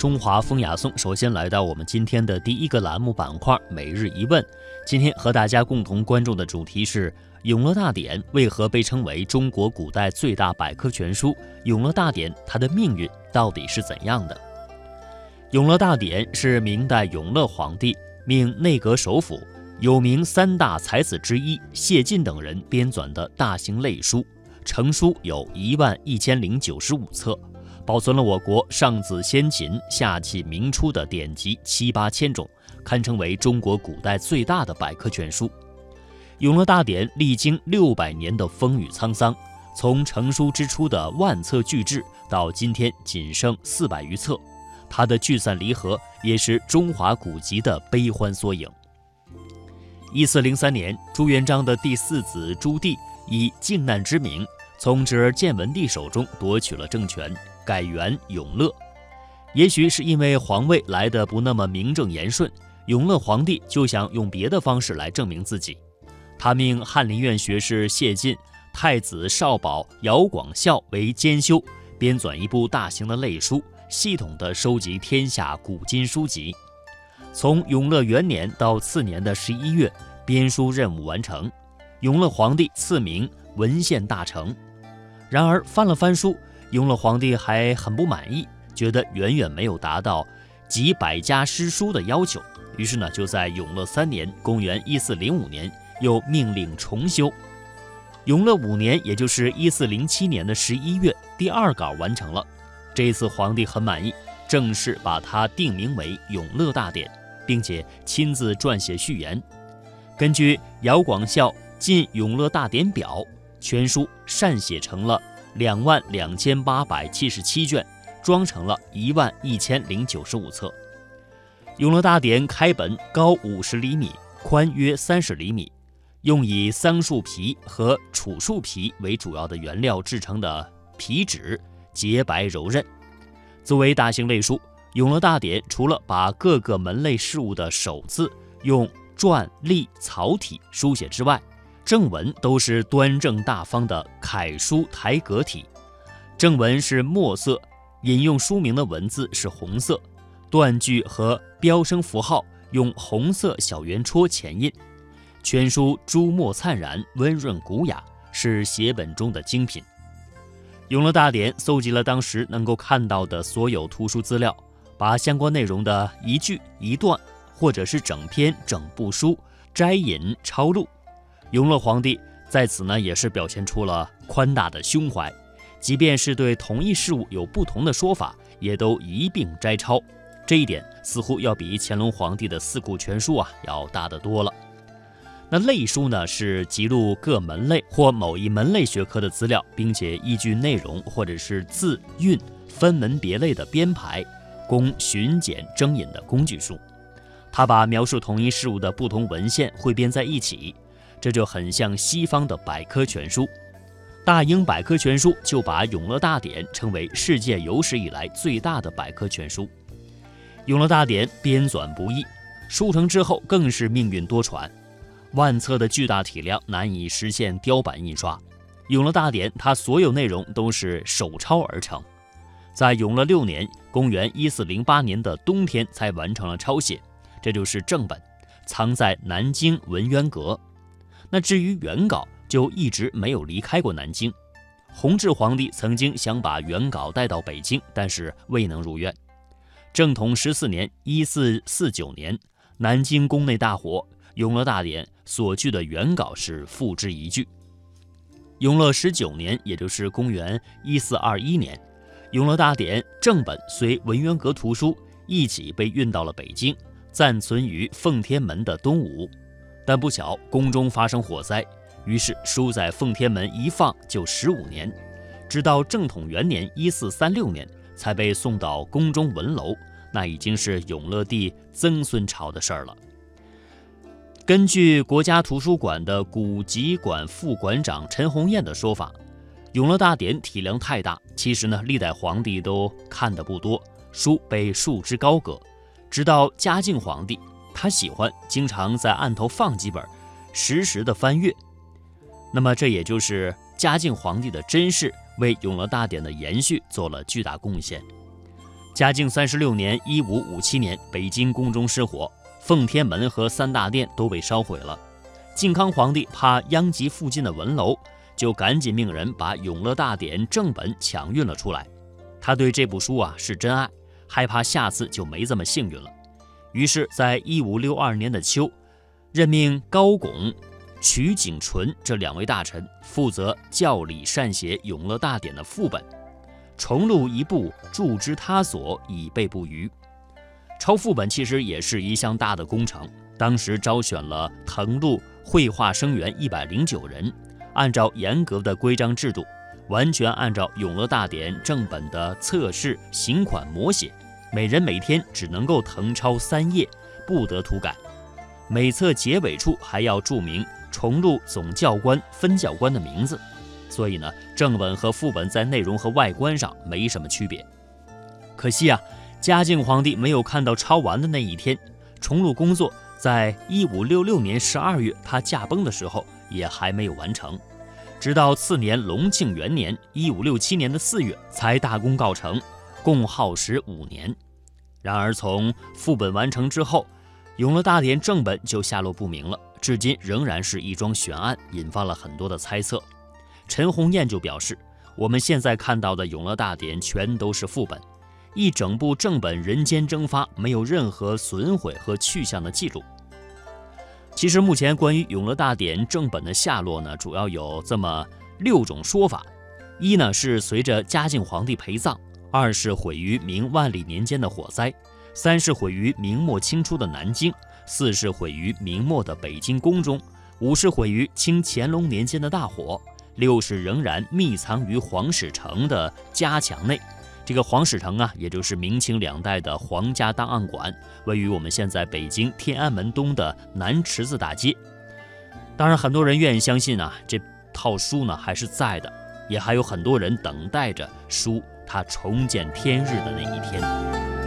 中华风雅颂，首先来到我们今天的第一个栏目板块——每日一问。今天和大家共同关注的主题是《永乐大典》为何被称为中国古代最大百科全书？《永乐大典》它的命运到底是怎样的？《永乐大典》是明代永乐皇帝命内阁首辅、有名三大才子之一谢晋等人编纂的大型类书，成书有一万一千零九十五册。保存了我国上自先秦、下启明初的典籍七八千种，堪称为中国古代最大的百科全书。《永乐大典》历经六百年的风雨沧桑，从成书之初的万册巨制，到今天仅剩四百余册，它的聚散离合也是中华古籍的悲欢缩影。一四零三年，朱元璋的第四子朱棣以靖难之名，从侄儿建文帝手中夺取了政权。改元永乐，也许是因为皇位来的不那么名正言顺，永乐皇帝就想用别的方式来证明自己。他命翰林院学士谢晋、太子少保姚广孝为监修，编纂一部大型的类书，系统的收集天下古今书籍。从永乐元年到次年的十一月，编书任务完成，永乐皇帝赐名文献大成。然而翻了翻书。永乐皇帝还很不满意，觉得远远没有达到集百家诗书的要求，于是呢，就在永乐三年（公元1405年）又命令重修。永乐五年，也就是1407年的十一月，第二稿完成了。这一次皇帝很满意，正式把它定名为《永乐大典》，并且亲自撰写序言。根据姚广孝《进永乐大典表》，全书善写成了。两万两千八百七十七卷，装成了一万一千零九十五册。《永乐大典》开本高五十厘米，宽约三十厘米，用以桑树皮和楚树皮为主要的原料制成的皮纸，洁白柔韧。作为大型类书，《永乐大典》除了把各个门类事物的首字用篆隶草体书写之外，正文都是端正大方的楷书台阁体，正文是墨色，引用书名的文字是红色，断句和标声符号用红色小圆戳前印，全书朱墨灿然，温润古雅，是写本中的精品。永乐大典搜集了当时能够看到的所有图书资料，把相关内容的一句一段，或者是整篇整部书摘引抄录。永乐皇帝在此呢，也是表现出了宽大的胸怀，即便是对同一事物有不同的说法，也都一并摘抄。这一点似乎要比乾隆皇帝的四库全书啊要大得多了。那类书呢，是记录各门类或某一门类学科的资料，并且依据内容或者是字韵分门别类的编排，供巡检征引的工具书。他把描述同一事物的不同文献汇编在一起。这就很像西方的百科全书，《大英百科全书》就把《永乐大典》称为世界有史以来最大的百科全书。《永乐大典》编纂不易，书成之后更是命运多舛。万册的巨大体量难以实现雕版印刷，《永乐大典》它所有内容都是手抄而成，在永乐六年（公元1408年）的冬天才完成了抄写，这就是正本，藏在南京文渊阁。那至于原稿，就一直没有离开过南京。弘治皇帝曾经想把原稿带到北京，但是未能如愿。正统十四年（一四四九年），南京宫内大火，永乐大典所据的原稿是付之一炬。永乐十九年，也就是公元一四二一年，永乐大典正本随文渊阁图书一起被运到了北京，暂存于奉天门的东吴。但不巧，宫中发生火灾，于是书在奉天门一放就十五年，直到正统元年（一四三六年）才被送到宫中文楼，那已经是永乐帝曾孙朝的事儿了。根据国家图书馆的古籍馆副馆长陈鸿彦的说法，《永乐大典》体量太大，其实呢，历代皇帝都看得不多，书被束之高阁，直到嘉靖皇帝。他喜欢经常在案头放几本，时时的翻阅。那么这也就是嘉靖皇帝的珍视，为《永乐大典》的延续做了巨大贡献。嘉靖三十六年（一五五七年），北京宫中失火，奉天门和三大殿都被烧毁了。靖康皇帝怕殃及附近的文楼，就赶紧命人把《永乐大典》正本抢运了出来。他对这部书啊是真爱，害怕下次就没这么幸运了。于是，在一五六二年的秋，任命高拱、瞿景淳这两位大臣负责校理善写《永乐大典》的副本，重录一部，注之他所，以备不虞。抄副本其实也是一项大的工程，当时招选了誊录绘画生员一百零九人，按照严格的规章制度，完全按照《永乐大典》正本的测试行款摹写。每人每天只能够誊抄三页，不得涂改。每册结尾处还要注明重录总教官、分教官的名字。所以呢，正本和副本在内容和外观上没什么区别。可惜啊，嘉靖皇帝没有看到抄完的那一天。重录工作在一五六六年十二月他驾崩的时候也还没有完成，直到次年隆庆元年一五六七年的四月才大功告成。共耗时五年，然而从副本完成之后，《永乐大典》正本就下落不明了，至今仍然是一桩悬案，引发了很多的猜测。陈鸿雁就表示：“我们现在看到的《永乐大典》全都是副本，一整部正本人间蒸发，没有任何损毁和去向的记录。”其实，目前关于《永乐大典》正本的下落呢，主要有这么六种说法：一呢是随着嘉靖皇帝陪葬。二是毁于明万历年间的火灾，三是毁于明末清初的南京，四是毁于明末的北京宫中，五是毁于清乾隆年间的大火，六是仍然密藏于皇室城的家墙内。这个皇室城啊，也就是明清两代的皇家档案馆，位于我们现在北京天安门东的南池子大街。当然，很多人愿意相信啊，这套书呢还是在的，也还有很多人等待着书。他重见天日的那一天。